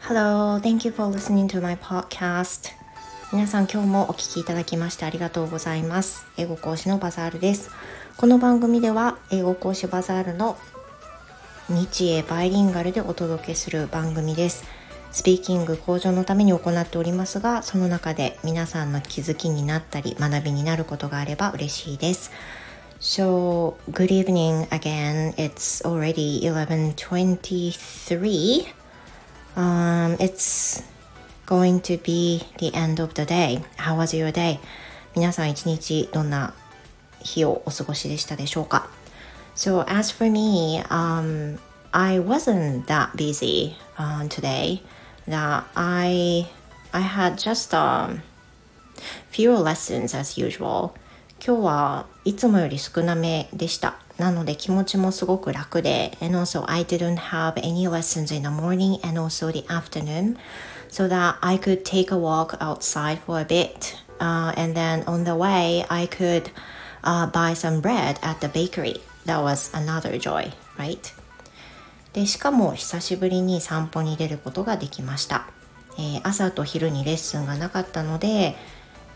Hello, thank you for listening to my podcast. 皆さん今日もお聞きいただきましてありがとうございます。英語講師のバザールです。この番組では英語講師バザールの日英バイリンガルでお届けする番組です。スピーキング向上のために行っておりますが、その中で皆さんの気づきになったり、学びになることがあれば嬉しいです。So, good evening again. It's already 11:23. Um, it's going to be the end of the day. How was your day? 皆さん一日どんな日をお過ごしでしたでしょうか So as for me, um, I wasn't that busy uh, today. that I I had just um, fewer lessons as usual 今日はいつもより少なめでしたなので気持ちもすごく楽で and also I didn't have any lessons in the morning and also the afternoon so that I could take a walk outside for a bit uh, and then on the way I could uh, buy some bread at the bakery that was another joy right でしかも久しぶりに散歩に出ることができました、えー、朝と昼にレッスンがなかったので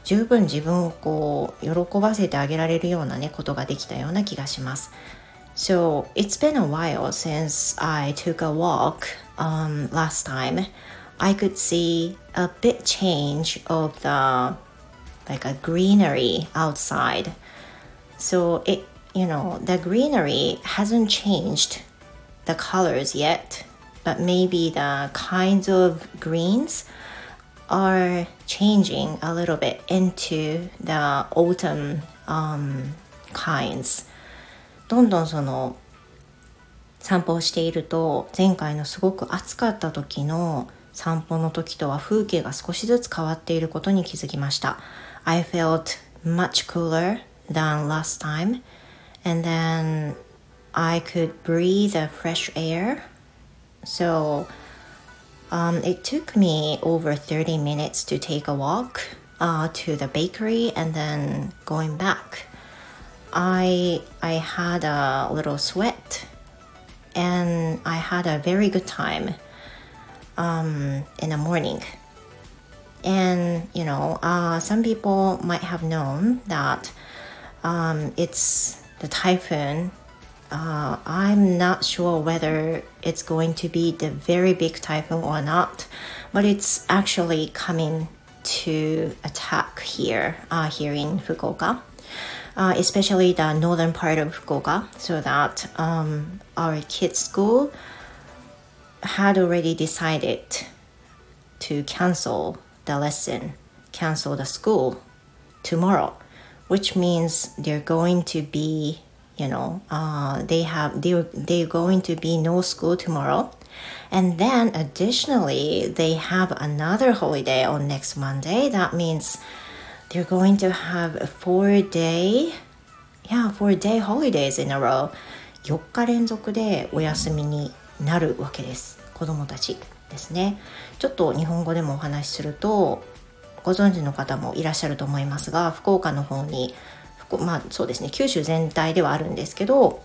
十分自分をこう喜ばせてあげられるようなねことができたような気がします So it's been a while since I took a walk um, last time. I could see a bit change of the like a greenery outside. So it you know the greenery hasn't changed the colors yet, but maybe the kinds of greens are changing a little bit into the autumn um, kinds. どんどんその散歩をしていると前回のすごく暑かった時の散歩の時とは風景が少しずつ変わっていることに気づきました。I felt much cooler than last time and then I could breathe a fresh air. So um, it took me over 30 minutes to take a walk uh, to the bakery and then going back. I I had a little sweat and I had a very good time um, in the morning. And you know, uh, some people might have known that um, it's the typhoon I'm not sure whether it's going to be the very big typhoon or not, but it's actually coming to attack here, uh, here in Fukuoka, uh, especially the northern part of Fukuoka, so that um, our kids' school had already decided to cancel the lesson, cancel the school tomorrow, which means they're going to be you know uh, they have they they're going to be no school tomorrow and then additionally they have another holiday on next monday that means they're going to have a four day yeah four day holidays in a row 4日連続でお休みになるわけです子供たちですねちょっと日本語でもお話しするとご存知の方もいらっしゃると思いますが福岡の方にこまあそうですね九州全体ではあるんですけど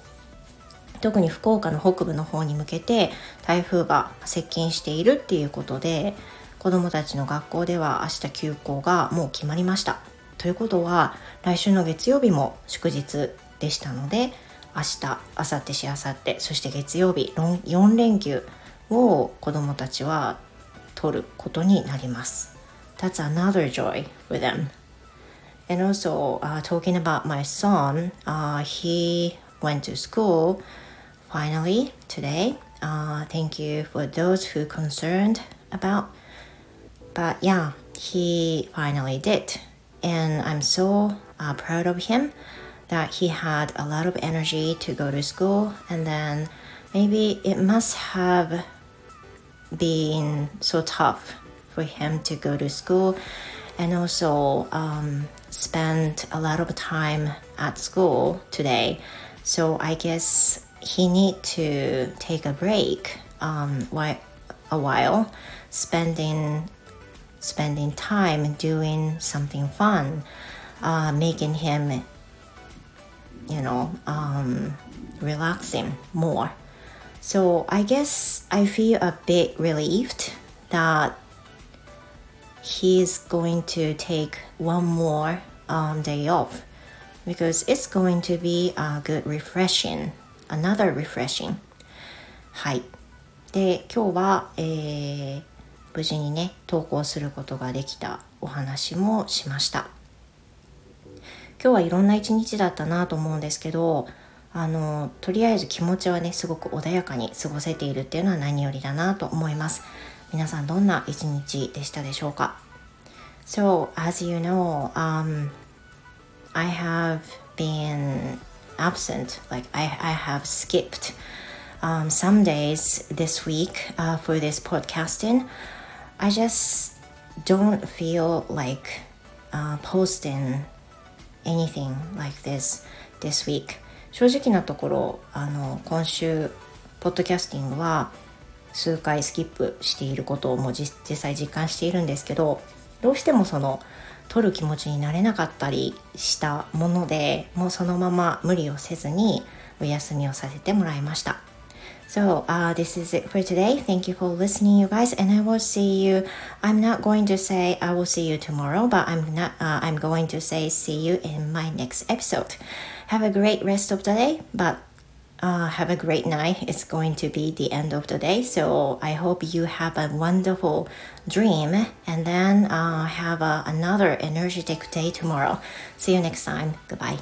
特に福岡の北部の方に向けて台風が接近しているっていうことで子どもたちの学校では明日休校がもう決まりました。ということは来週の月曜日も祝日でしたので明日明後日しあさってそして月曜日4連休を子どもたちは取ることになります。That's another joy for them. And also, uh, talking about my son, uh, he went to school finally today. Uh, thank you for those who concerned about. But yeah, he finally did. And I'm so uh, proud of him that he had a lot of energy to go to school. And then maybe it must have been so tough for him to go to school and also um, spent a lot of time at school today. So I guess he need to take a break um, a while, spending spending time doing something fun, uh, making him, you know, um, relaxing more. So I guess I feel a bit relieved that he's going to take one more um, day off because it's going to be a good refreshing, another refreshing. はい。で、今日は、えー、無事にね、投稿することができたお話もしました。今日はいろんな一日だったなと思うんですけど、あのとりあえず気持ちはねすごく穏やかに過ごせているっていうのは何よりだなと思います皆さんどんな一日でしたでしょうか So as you know um, I have been absent like I, I have skipped um, some days this week uh, for this podcasting I just don't feel like uh, posting anything like this this week 正直なところあの今週ポッドキャスティングは数回スキップしていることをもう実際実感しているんですけどどうしてもその取る気持ちになれなかったりしたものでもうそのまま無理をせずにお休みをさせてもらいました。So, uh, this is it for today. Thank you for listening, you guys, and I will see you. I'm not going to say I will see you tomorrow, but I'm not. Uh, I'm going to say see you in my next episode. Have a great rest of the day, but uh, have a great night. It's going to be the end of the day, so I hope you have a wonderful dream and then uh, have a, another energetic day tomorrow. See you next time. Goodbye.